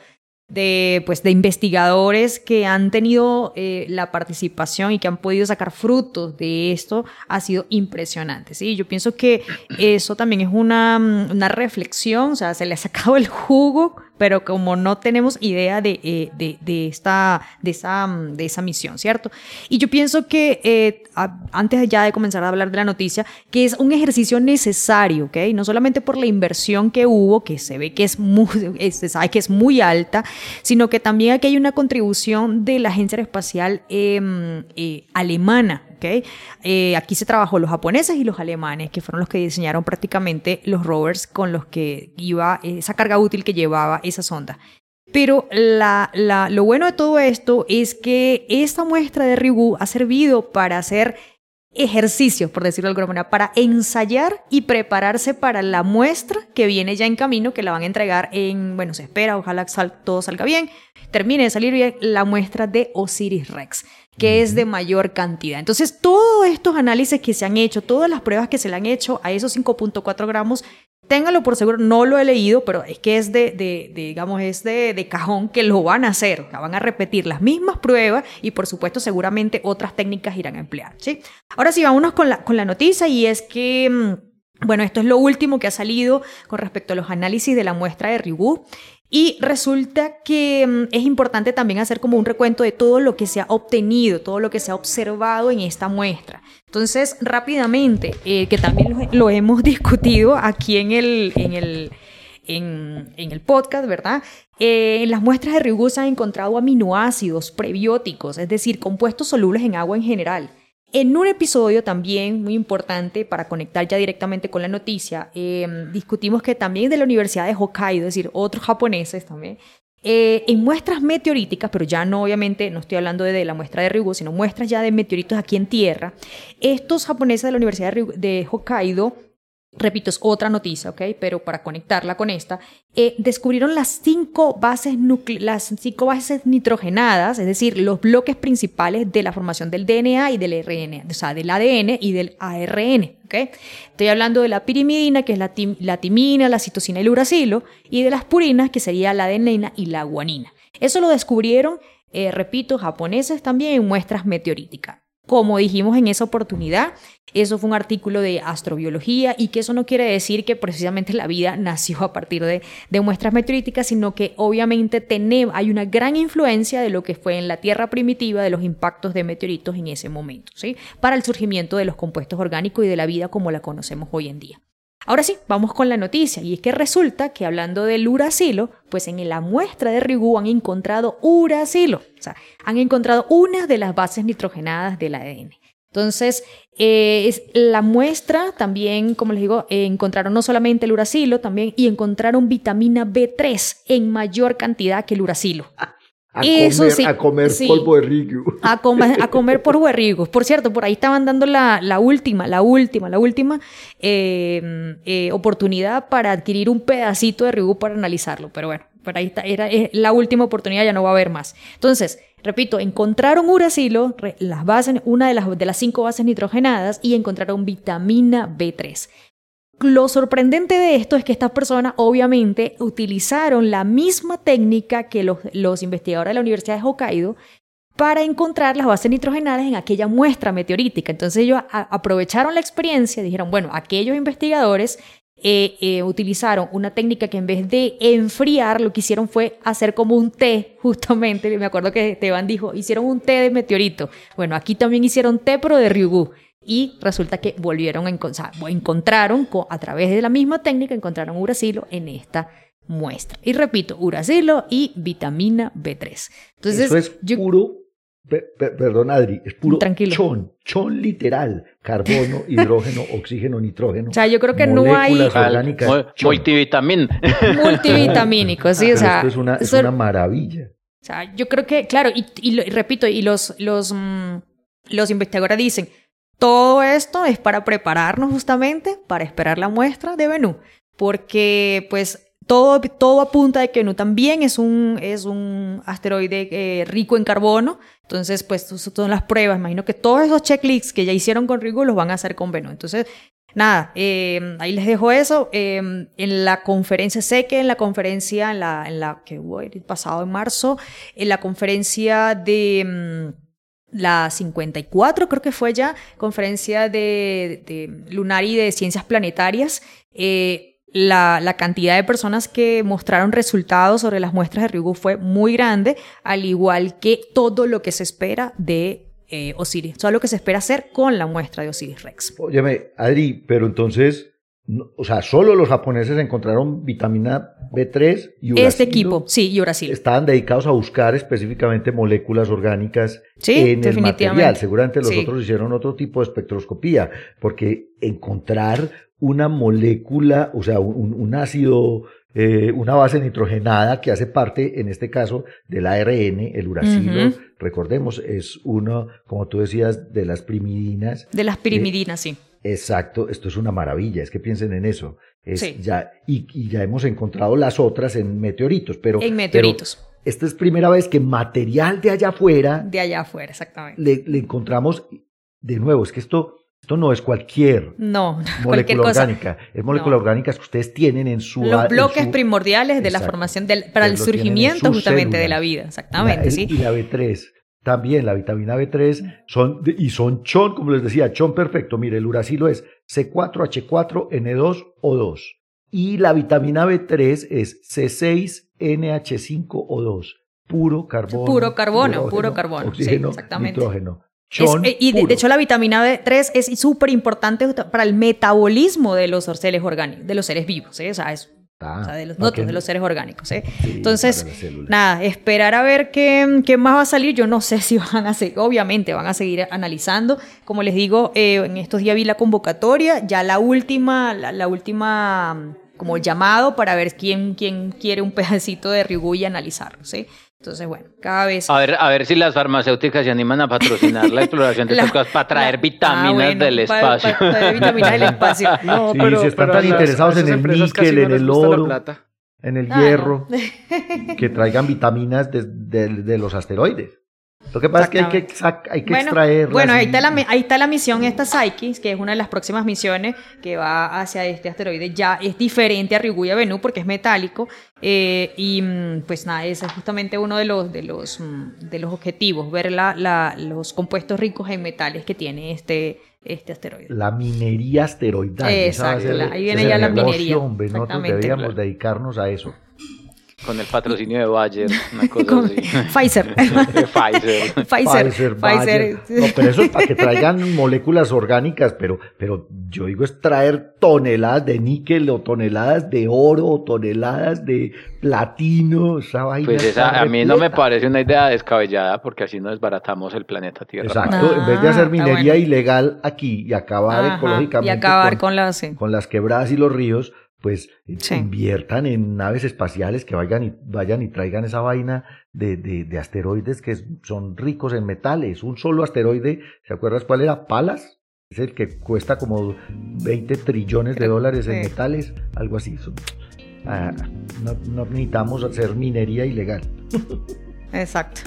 de, pues, de investigadores que han tenido eh, la participación y que han podido sacar frutos de esto ha sido impresionante. ¿sí? Yo pienso que eso también es una, una reflexión, o sea, se le ha sacado el jugo, pero como no tenemos idea de, eh, de, de, esta, de, esa, de esa misión, ¿cierto? Y yo pienso que eh, a, antes ya de comenzar a hablar de la noticia, que es un ejercicio necesario, ¿ok? No solamente por la inversión que hubo, que se ve que es muy, se sabe que es muy alta, sino que también aquí hay una contribución de la Agencia Espacial eh, eh, alemana. ¿okay? Eh, aquí se trabajó los japoneses y los alemanes, que fueron los que diseñaron prácticamente los rovers con los que iba esa carga útil que llevaba esa sonda. Pero la, la, lo bueno de todo esto es que esta muestra de Ryugu ha servido para hacer ejercicios, por decirlo de alguna manera, para ensayar y prepararse para la muestra que viene ya en camino, que la van a entregar en, bueno, se espera, ojalá sal, todo salga bien, termine de salir bien la muestra de Osiris Rex, que es de mayor cantidad. Entonces, todos estos análisis que se han hecho, todas las pruebas que se le han hecho a esos 5.4 gramos, ténganlo por seguro, no lo he leído, pero es que es de, de, digamos, es de, de, cajón que lo van a hacer, van a repetir las mismas pruebas y por supuesto seguramente otras técnicas irán a emplear, ¿sí? Ahora sí, vámonos con la, con la noticia y es que... mm, Bueno, esto es lo último que ha salido con respecto a los análisis de la muestra de Ryugu. Y resulta que mm, es importante también hacer como un recuento de todo lo que se ha obtenido, todo lo que se ha observado en esta muestra. Entonces, rápidamente, eh, que también lo, hemos discutido aquí en el, en el, en, el podcast, ¿verdad? Eh, en las muestras de Ryugu se han encontrado aminoácidos prebióticos, es decir, compuestos solubles en agua en general. En un episodio también muy importante para conectar ya directamente con la noticia, eh, discutimos que también de la Universidad de Hokkaido, es decir, otros japoneses también, eh, en muestras meteoríticas, pero ya no obviamente, no estoy hablando de, de la muestra de Ryugu, sino muestras ya de meteoritos aquí en tierra, estos japoneses de la Universidad de, Ryugu, de Hokkaido repito, es otra noticia, ¿ok? Pero para conectarla con esta, eh, descubrieron las cinco, bases las cinco bases nitrogenadas, es decir, los bloques principales de la formación del DNA y del RNA, o sea, del ADN y del ARN, ¿ok? Estoy hablando de la pirimidina, que es la, timina, la citosina y el uracilo, y de las purinas, que sería la adenina y la guanina. Eso lo descubrieron, eh, repito, japoneses también en muestras meteoríticas. Como dijimos en esa oportunidad, eso fue un artículo de astrobiología y que eso no quiere decir que precisamente la vida nació a partir de, muestras meteoríticas, sino que obviamente hay una gran influencia de lo que fue en la Tierra primitiva, de los impactos de meteoritos en ese momento, ¿sí? para el surgimiento de los compuestos orgánicos y de la vida como la conocemos hoy en día. Ahora sí, vamos con la noticia, y es que resulta que hablando del uracilo, pues en la muestra de Ryugu han encontrado uracilo, o sea, han encontrado una de las bases nitrogenadas del ADN. Entonces, eh, es, la muestra también, como les digo, eh, encontraron no solamente el uracilo, también, y encontraron vitamina B3 en mayor cantidad que el uracilo. A Eso comer, sí, a comer polvo de. A, a comer polvo de. Por cierto, por ahí estaban dando la, la última, la última, la última eh, eh, oportunidad para adquirir un pedacito de rigo para analizarlo. Pero bueno, por ahí está, era la última oportunidad, ya no va a haber más. Entonces, repito, encontraron uracilo, las bases, una de las, de las cinco bases nitrogenadas, y encontraron vitamina B3. Lo sorprendente de esto es que estas personas obviamente utilizaron la misma técnica que los, investigadores de la Universidad de Hokkaido para encontrar las bases nitrogenadas en aquella muestra meteorítica. Entonces ellos aprovecharon la experiencia, dijeron, bueno, aquellos investigadores eh, eh, utilizaron una técnica que en vez de enfriar, lo que hicieron fue hacer como un té, justamente, me acuerdo que Esteban dijo, hicieron un té de meteorito. Bueno, aquí también hicieron té, pero de Ryugu y resulta que volvieron a encontrar, encontraron a través de la misma técnica, encontraron uracilo en esta muestra. Y repito, uracilo y vitamina B3. Entonces, Eso es puro, perdón Adri, es puro chon, chon literal, carbono, hidrógeno, oxígeno, nitrógeno. O sea, yo creo que no hay... Orgánicas, multivitamin. Multivitamínico, sí, o sea... Esto es una, es una maravilla. O sea, yo creo que, claro, y, repito, y los, los, mm, los investigadores dicen, esto es para prepararnos justamente para esperar la muestra de Bennu, porque pues todo, todo apunta de que Bennu también es un, es un asteroide eh, rico en carbono, entonces pues son las pruebas, imagino que todos esos checklists que ya hicieron con Rigo los van a hacer con Bennu, entonces nada, em, ahí les dejo eso. Em, en la conferencia, sé que en la conferencia, en la, en la que hubo el pasado en marzo, en la conferencia de em, la 54, creo que fue ya, conferencia de, de lunar y de ciencias planetarias, eh, la, la, cantidad de personas que mostraron resultados sobre las muestras de Ryugu fue muy grande, al igual que todo lo que se espera de eh, Osiris, todo lo que se espera hacer con la muestra de Osiris Rex. Óyeme, Adri, pero entonces o sea, solo los japoneses encontraron vitamina B3 y uracilo. Este equipo, sí, y uracilo. Estaban dedicados a buscar específicamente moléculas orgánicas en el material. Seguramente los otros hicieron otro tipo de espectroscopía, porque encontrar una molécula, o sea, un, ácido, eh, una base nitrogenada que hace parte, en este caso, del ARN, el uracilo, recordemos, es uno, como tú decías, de las primidinas. De las pirimidinas, sí Exacto, esto es una maravilla, es que piensen en eso. Es ya, y, ya hemos encontrado las otras en meteoritos, pero... En meteoritos. esta es primera vez que material de allá afuera... De allá afuera, exactamente. Le, encontramos, de nuevo, es que esto, esto no es cualquier no, molécula orgánica, es molécula orgánica que ustedes tienen en su... Los bloques primordiales de la formación, del, para el surgimiento justamente de la vida, exactamente, sí. Y la B3 también la vitamina B3 son, y son chon, como les decía, chon perfecto. Mire, el uracilo es C4H4N2O2. Y la vitamina B3 es C6NH5O2. Puro carbono. Puro carbono, puro carbono. Oxígeno, exactamente. nitrógeno. Chon eh, y de, hecho la vitamina B3 es súper importante para el metabolismo de los seres orgánicos, de los seres vivos. ¿eh? O sea, es de los, de los seres orgánicos. ¿eh? Entonces, nada, esperar a ver qué, qué, más va a salir. Yo no sé si van a seguir, obviamente van a seguir analizando. Como les digo, eh, en estos días vi la convocatoria, ya la última, la, última como llamado para ver quién, quién quiere un pedacito de Ryugu y analizarlo. ¿sí? Entonces, bueno, cada vez... A ver, a ver si las farmacéuticas se animan a patrocinar la exploración de La- estas cosas para traer la- vitaminas ah, bueno, del pa- espacio. pa- traer vitaminas del espacio. No, Sí, si están pero tan las- interesados en el níquel, no en el oro. en el Ah, no. hierro, que traigan vitaminas de, de- de los asteroides. Lo que pasa es que hay que, hay que bueno, extraerlas. bueno, ahí está, la, ahí está la misión esta Psyche, que es una de las próximas misiones que va hacia este asteroide. Ya es diferente a Ryugu y a Bennu porque es metálico. eh, y mm, pues nada, ese es justamente uno de los, de los, mm, de los objetivos, ver la, la- los compuestos ricos en metales que tiene este, este asteroide. La minería asteroidal. Exacto, ahí viene ya la negocio, minería, hombre, nosotros deberíamos Claro. dedicarnos a eso. Con el patrocinio de Bayer, una cosa Con- así. Pfizer. De Pfizer. Pfizer. Bayer. No, pero eso es para que traigan moléculas orgánicas, pero, pero yo digo es traer toneladas de níquel o toneladas de oro o toneladas de platino, esa vaina. Pues esa, a mí no me parece una idea descabellada porque así no desbaratamos el planeta Tierra. Exacto, en vez de Ah, hacer minería bueno. ilegal aquí y acabar Ajá, ecológicamente y acabar con, con la... sí. con las quebradas y los ríos, pues Sí. inviertan en naves espaciales que vayan y, vayan y traigan esa vaina de, de, de asteroides que son ricos en metales. Un solo asteroide, ¿se acuerdas cuál era? Palas. Es el que cuesta como 20 trillones de dólares en metales, algo así. Ah, no, no necesitamos hacer minería ilegal. Exacto.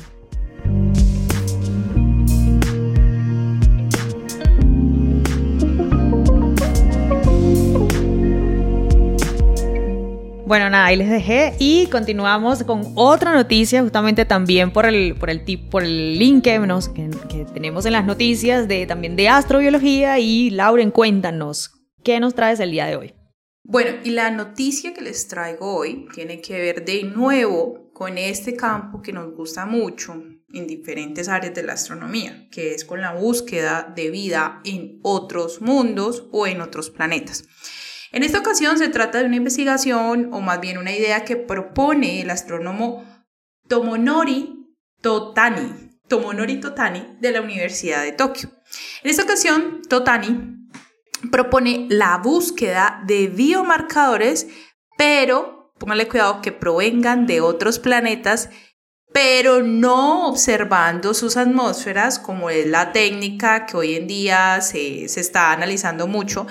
Bueno, nada, ahí les dejé y continuamos con otra noticia, justamente también por el, por el, tip, por el link que, nos- que- que tenemos en las noticias de, también de astrobiología. Y Lauren, cuéntanos, ¿qué nos traes el día de hoy? Bueno, y la noticia que les traigo hoy tiene que ver de nuevo con este campo que nos gusta mucho en diferentes áreas de la astronomía, que es con la búsqueda de vida en otros mundos o en otros planetas. En esta ocasión se trata de una investigación o más bien una idea que propone el astrónomo Tomonori Totani, Tomonori Totani de la Universidad de Tokio. En esta ocasión, Totani propone la búsqueda de biomarcadores, pero póngale cuidado que provengan de otros planetas, pero no observando sus atmósferas, como es la técnica que hoy en día se, se está analizando mucho,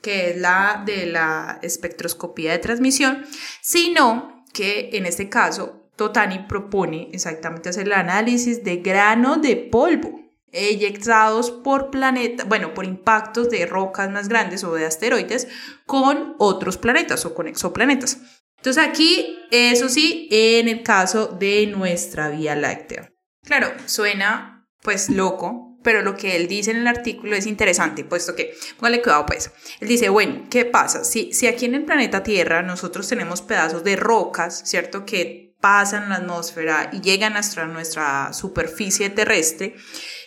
que es la de la espectroscopía de transmisión, sino que en este caso Totani propone exactamente hacer el análisis de granos de polvo eyectados por planeta, bueno, por impactos de rocas más grandes o de asteroides con otros planetas o con exoplanetas. Entonces aquí, eso sí, en el caso de nuestra Vía Láctea. Claro, suena pues loco, pero lo que él dice en el artículo es interesante, puesto que, póngale cuidado pues, él dice, bueno, ¿qué pasa? Si, si aquí en el planeta Tierra nosotros tenemos pedazos de rocas, ¿cierto? Que pasan la atmósfera y llegan hasta nuestra superficie terrestre,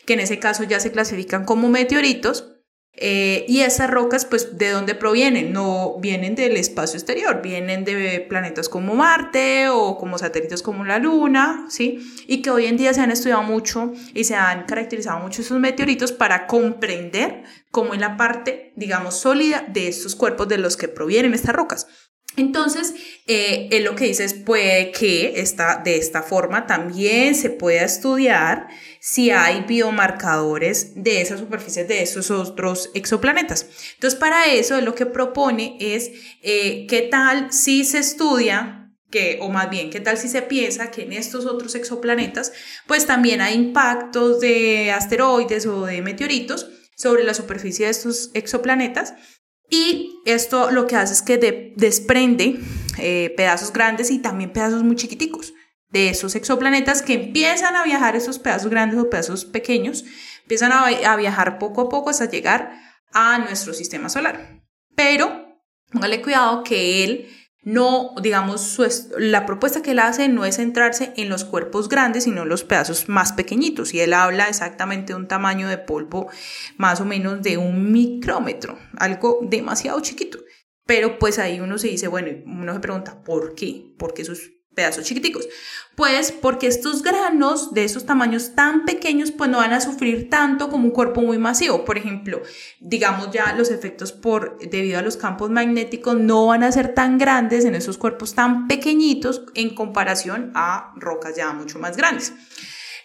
que en ese caso ya se clasifican como meteoritos, eh, y esas rocas, pues, ¿de dónde provienen? No vienen del espacio exterior, vienen de planetas como Marte o como satélites como la Luna, ¿sí? Y que hoy en día se han estudiado mucho y se han caracterizado mucho esos meteoritos para comprender cómo es la parte, digamos, sólida de estos cuerpos de los que provienen estas rocas. Entonces, eh, él lo que dice es puede que esta, de esta forma también se pueda estudiar si hay biomarcadores de esas superficies de esos otros exoplanetas. Entonces, para eso, él lo que propone es eh, qué tal si se estudia que, o más bien, qué tal si se piensa que en estos otros exoplanetas, pues también hay impactos de asteroides o de meteoritos sobre la superficie de estos exoplanetas y esto lo que hace es que de- desprende eh, pedazos grandes y también pedazos muy chiquiticos de esos exoplanetas que empiezan a viajar esos pedazos grandes o pedazos pequeños, empiezan a, a viajar poco a poco hasta llegar a nuestro sistema solar. Pero póngale cuidado que él no, digamos, su la propuesta que él hace no es centrarse en los cuerpos grandes, sino en los pedazos más pequeñitos. Y él habla exactamente de un tamaño de polvo más o menos de un micrómetro, algo demasiado chiquito. Pero pues ahí uno se dice, bueno, uno se pregunta, ¿por qué? Porque esos pedazos chiquiticos. Pues porque estos granos de esos tamaños tan pequeños pues no van a sufrir tanto como un cuerpo muy masivo. Por ejemplo, digamos ya los efectos por debido a los campos magnéticos no van a ser tan grandes en esos cuerpos tan pequeñitos en comparación a rocas ya mucho más grandes.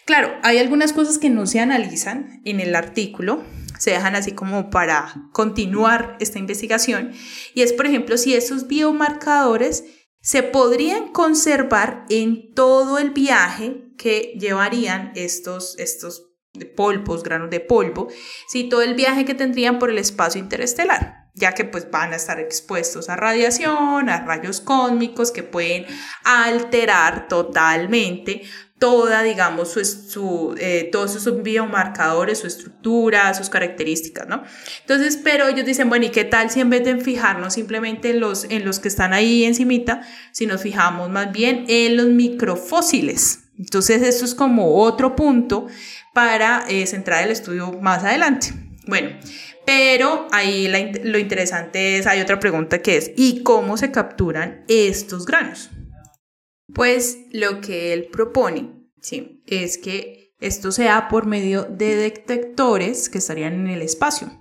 Claro, hay algunas cosas que no se analizan en el artículo, se dejan así como para continuar esta investigación y es por ejemplo si esos biomarcadores se podrían conservar en todo el viaje que llevarían estos, estos polvos, granos de polvo, si todo el viaje que tendrían por el espacio interestelar ya que pues van a estar expuestos a radiación, a rayos cósmicos que pueden alterar totalmente toda, digamos, su, su eh, todos sus biomarcadores, su estructura, sus características, ¿no? Entonces, pero ellos dicen, bueno, ¿y qué tal si en vez de fijarnos simplemente en los, en los que están ahí encimita, si nos fijamos más bien en los microfósiles? Entonces, esto es como otro punto para eh, centrar el estudio más adelante. Bueno, pero ahí lo interesante es, hay otra pregunta que es, ¿y cómo se capturan estos granos? Pues lo que él propone, ¿sí? Es que esto sea por medio de detectores que estarían en el espacio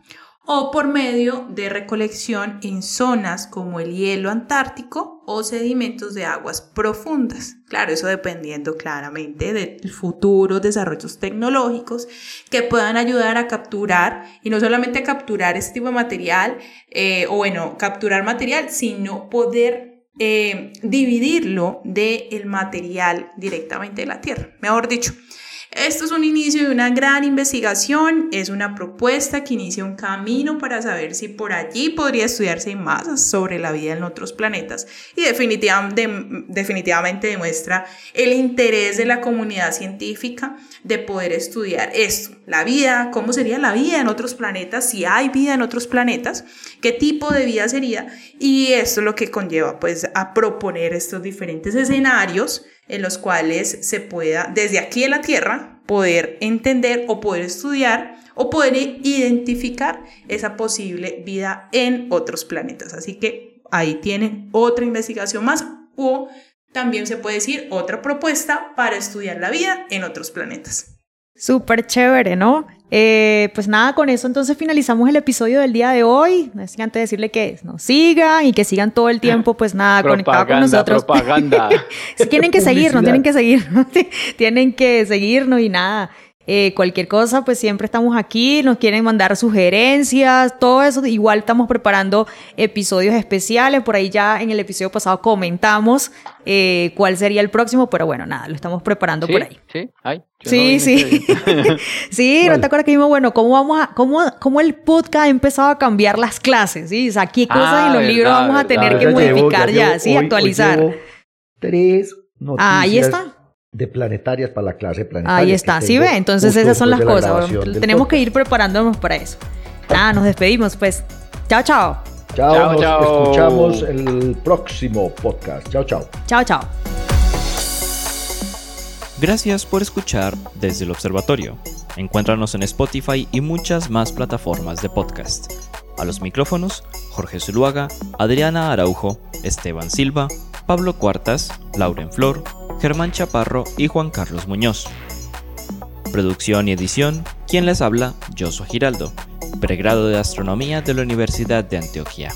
o por medio de recolección en zonas como el hielo antártico o sedimentos de aguas profundas. Claro, eso dependiendo claramente de futuros desarrollos tecnológicos que puedan ayudar a capturar, y no solamente capturar este tipo de material, eh, o bueno, capturar material, sino poder eh, dividirlo del material directamente de la Tierra. Mejor dicho, esto es un inicio de una gran investigación, es una propuesta que inicia un camino para saber si por allí podría estudiarse más sobre la vida en otros planetas. Y definitivamente demuestra el interés de la comunidad científica de poder estudiar esto, la vida, cómo sería la vida en otros planetas, si hay vida en otros planetas, qué tipo de vida sería. Y esto es lo que conlleva pues a proponer estos diferentes escenarios en los cuales se pueda, desde aquí en la Tierra, poder entender o poder estudiar o poder identificar esa posible vida en otros planetas. Así que ahí tienen otra investigación más o también se puede decir otra propuesta para estudiar la vida en otros planetas. Súper chévere, ¿no? Eh, pues nada, con eso entonces finalizamos el episodio del día de hoy. No es antes de decirle que nos sigan y que sigan todo el tiempo, pues nada, conectados con nosotros. Propaganda. tienen que seguirnos, tienen que seguirnos, tienen que seguirnos y nada. Eh, cualquier cosa, pues siempre estamos aquí, nos quieren mandar sugerencias, todo eso. Igual estamos preparando episodios especiales. Por ahí ya en el episodio pasado comentamos eh, cuál sería el próximo, pero bueno, nada, lo estamos preparando por ahí. Sí, ay, sí, sí. sí, no te acuerdas que dijimos, bueno, ¿cómo, vamos a, cómo, cómo el podcast ha empezado a cambiar las clases? ¿sí? O sea, qué cosas en los ah, libros vamos a tener que modificar ya, ¿sí? actualizar. tres noticias. ahí está de planetarias para la clase planetaria. Ahí está, ¿sí ve? Entonces esas son las cosas. Tenemos que ir preparándonos para eso. Nada, nos despedimos pues. Chao, chao. Chao, nos escuchamos el próximo podcast. Chao, chao. Chao, chao. Gracias por escuchar desde el observatorio. Encuéntranos en Spotify y muchas más plataformas de podcast. A los micrófonos, Jorge Zuluaga, Adriana Araujo, Esteban Silva, Pablo Cuartas, Lauren Flor, Germán Chaparro y Juan Carlos Muñoz. Producción y edición, quien les habla, Josué Giraldo, pregrado de Astronomía de la Universidad de Antioquia.